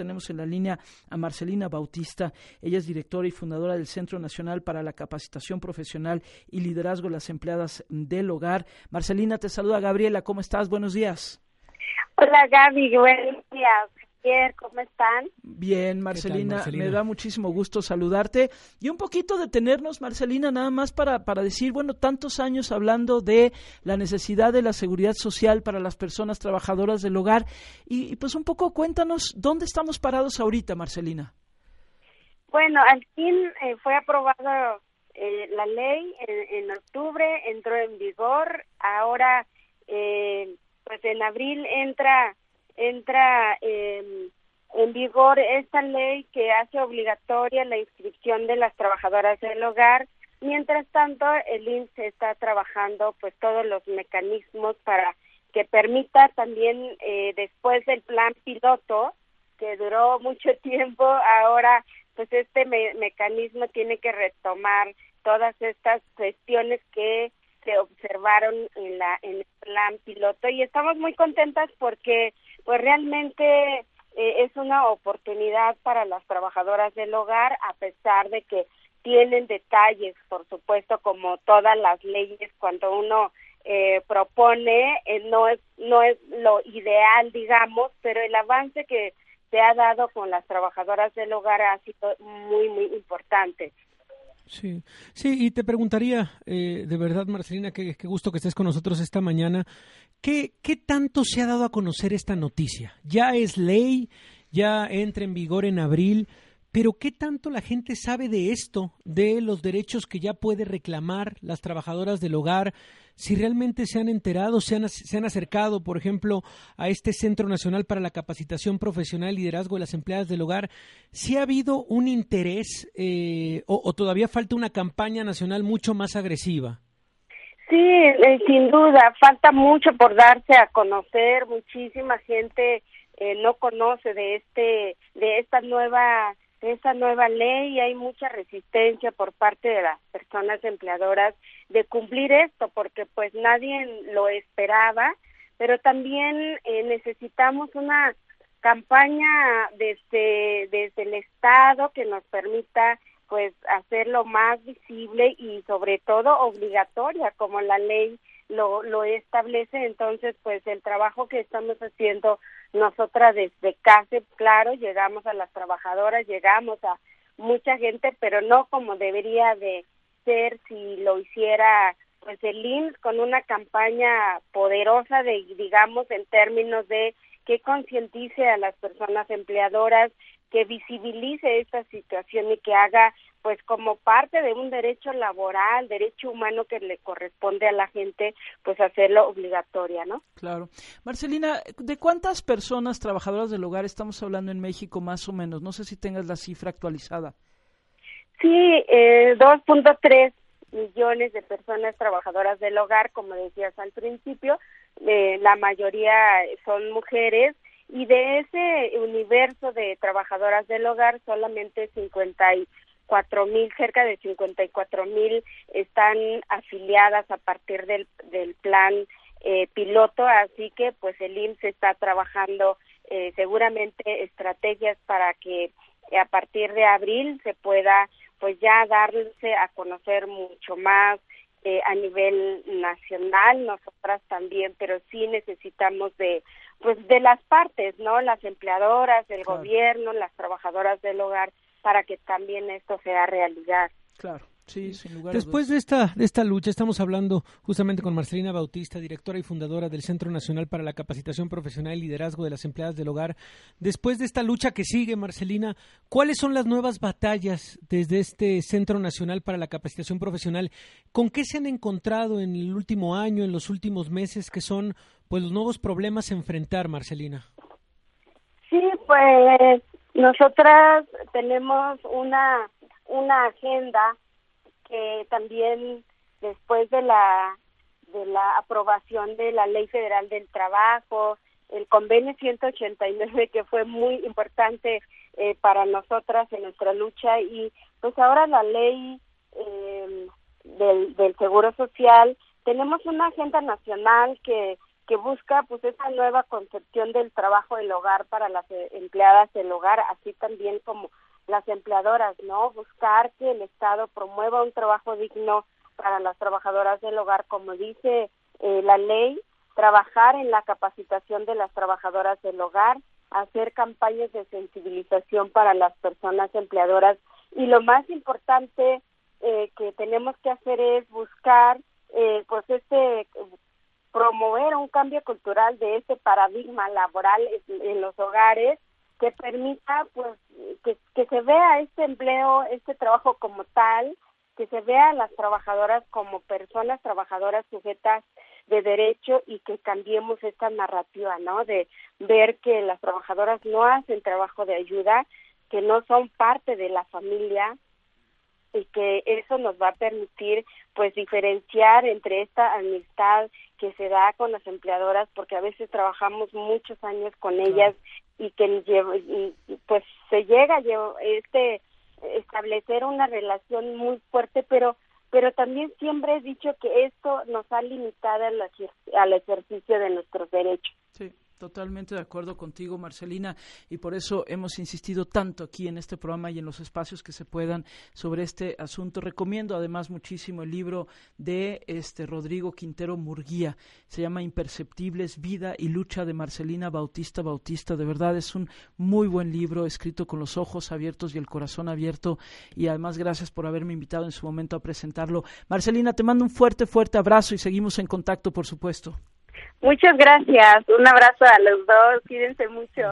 tenemos en la línea a Marcelina Bautista. Ella es directora y fundadora del Centro Nacional para la Capacitación Profesional y Liderazgo de las Empleadas del Hogar. Marcelina, te saluda Gabriela. ¿Cómo estás? Buenos días. Hola Gaby, buenos días. ¿Cómo están? Bien, Marcelina, me da muchísimo gusto saludarte y un poquito detenernos, Marcelina, nada más para, para decir, bueno, tantos años hablando de la necesidad de la seguridad social para las personas trabajadoras del hogar y, pues un poco cuéntanos dónde estamos parados ahorita, Marcelina. Bueno, al fin eh, fue aprobada eh, la ley en, en, octubre, entró en vigor, ahora eh, pues en abril entra entra en vigor esta ley que hace obligatoria la inscripción de las trabajadoras del hogar. Mientras tanto, el INSS está trabajando pues todos los mecanismos para que permita también eh, después del plan piloto que duró mucho tiempo, ahora pues este mecanismo tiene que retomar todas estas cuestiones que se observaron en la en el plan piloto y estamos muy contentas porque pues realmente eh, es una oportunidad para las trabajadoras del hogar a pesar de que tienen detalles por supuesto como todas las leyes cuando uno eh, propone eh, no es no es lo ideal digamos pero el avance que se ha dado con las trabajadoras del hogar ha sido muy muy importante Sí, sí, y te preguntaría, eh, de verdad, Marcelina, qué, gusto que estés con nosotros esta mañana. ¿Qué, ¿Qué tanto se ha dado a conocer esta noticia? Ya es ley, ya entra en vigor en abril, pero ¿qué tanto la gente sabe de esto, de los derechos que ya puede reclamar las trabajadoras del hogar? si realmente se han enterado, se han, acercado, por ejemplo, a este Centro Nacional para la Capacitación Profesional y Liderazgo de las Empleadas del Hogar, si ha habido un interés eh, o, todavía falta una campaña nacional mucho más agresiva. Sí, eh, sin duda, falta mucho por darse a conocer, muchísima gente eh, no conoce de este, de esta nueva esa nueva ley y hay mucha resistencia por parte de las personas empleadoras de cumplir esto porque pues nadie lo esperaba pero también eh, necesitamos una campaña desde desde el estado que nos permita pues hacerlo más visible y sobre todo obligatoria como la ley lo, lo establece. Entonces pues el trabajo que estamos haciendo nosotras desde casa, claro, llegamos a las trabajadoras, llegamos a mucha gente, pero no como debería de ser si lo hiciera pues el IMSS con una campaña poderosa de digamos en términos de que concientice a las personas empleadoras, que visibilice esta situación y que haga pues como parte de un derecho laboral, derecho humano que le corresponde a la gente, pues hacerlo obligatoria, ¿no? Claro. Marcelina, ¿de cuántas personas trabajadoras del hogar estamos hablando en México más o menos? No sé si tengas la cifra actualizada. Sí, eh, 2.3 millones de personas trabajadoras del hogar, como decías al principio, eh, la mayoría son mujeres y de ese universo de trabajadoras del hogar solamente 50 y cuatro mil, cerca de 54 mil están afiliadas a partir del, del plan eh, piloto, así que pues el IMSS está trabajando eh, seguramente estrategias para que a partir de abril se pueda pues ya darse a conocer mucho más eh, a nivel nacional, nosotras también, pero sí necesitamos de pues de las partes, ¿no? Las empleadoras, el gobierno, las trabajadoras del hogar, para que también esto sea realidad. Claro. Sí, sin lugar Después de esta, de esta lucha, estamos hablando justamente con Marcelina Bautista, directora y fundadora del Centro Nacional para la Capacitación Profesional y Liderazgo de las Empleadas del Hogar. Después de esta lucha que sigue, Marcelina, ¿cuáles son las nuevas batallas desde este Centro Nacional para la Capacitación Profesional? ¿Con qué se han encontrado en el último año, en los últimos meses, que son pues los nuevos problemas a enfrentar, Marcelina? Sí, pues nosotras tenemos una, una agenda que también después de la de la aprobación de la Ley Federal del Trabajo, el convenio 189 que fue muy importante eh, para nosotras en nuestra lucha y pues ahora la ley eh, del, del Seguro Social, tenemos una agenda nacional que que busca pues esa nueva concepción del trabajo del hogar para las empleadas del hogar, así también como las empleadoras, ¿no? Buscar que el Estado promueva un trabajo digno para las trabajadoras del hogar, como dice eh, la ley, trabajar en la capacitación de las trabajadoras del hogar, hacer campañas de sensibilización para las personas empleadoras y lo más importante eh, que tenemos que hacer es buscar eh, pues este promover un cambio cultural de este paradigma laboral en los hogares que permita pues que, que se vea este empleo, este trabajo como tal, que se vea a las trabajadoras como personas trabajadoras sujetas de derecho y que cambiemos esta narrativa, ¿no? De ver que las trabajadoras no hacen trabajo de ayuda, que no son parte de la familia y que eso nos va a permitir pues diferenciar entre esta amistad que se da con las empleadoras porque a veces trabajamos muchos años con ellas y que pues se llega a este establecer una relación muy fuerte pero pero también siempre he dicho que esto nos ha limitado al, al ejercicio de nuestros derechos. Totalmente de acuerdo contigo, Marcelina, y por eso hemos insistido tanto aquí en este programa y en los espacios que se puedan sobre este asunto. Recomiendo además muchísimo el libro de este Rodrigo Quintero Murguía. Se llama Imperceptibles, Vida y Lucha de Marcelina Bautista Bautista. De verdad es un muy buen libro, escrito con los ojos abiertos y el corazón abierto. Y además gracias por haberme invitado en su momento a presentarlo. Marcelina, te mando un fuerte, fuerte abrazo y seguimos en contacto, por supuesto. Muchas gracias. Un abrazo a los dos. Cuídense mucho.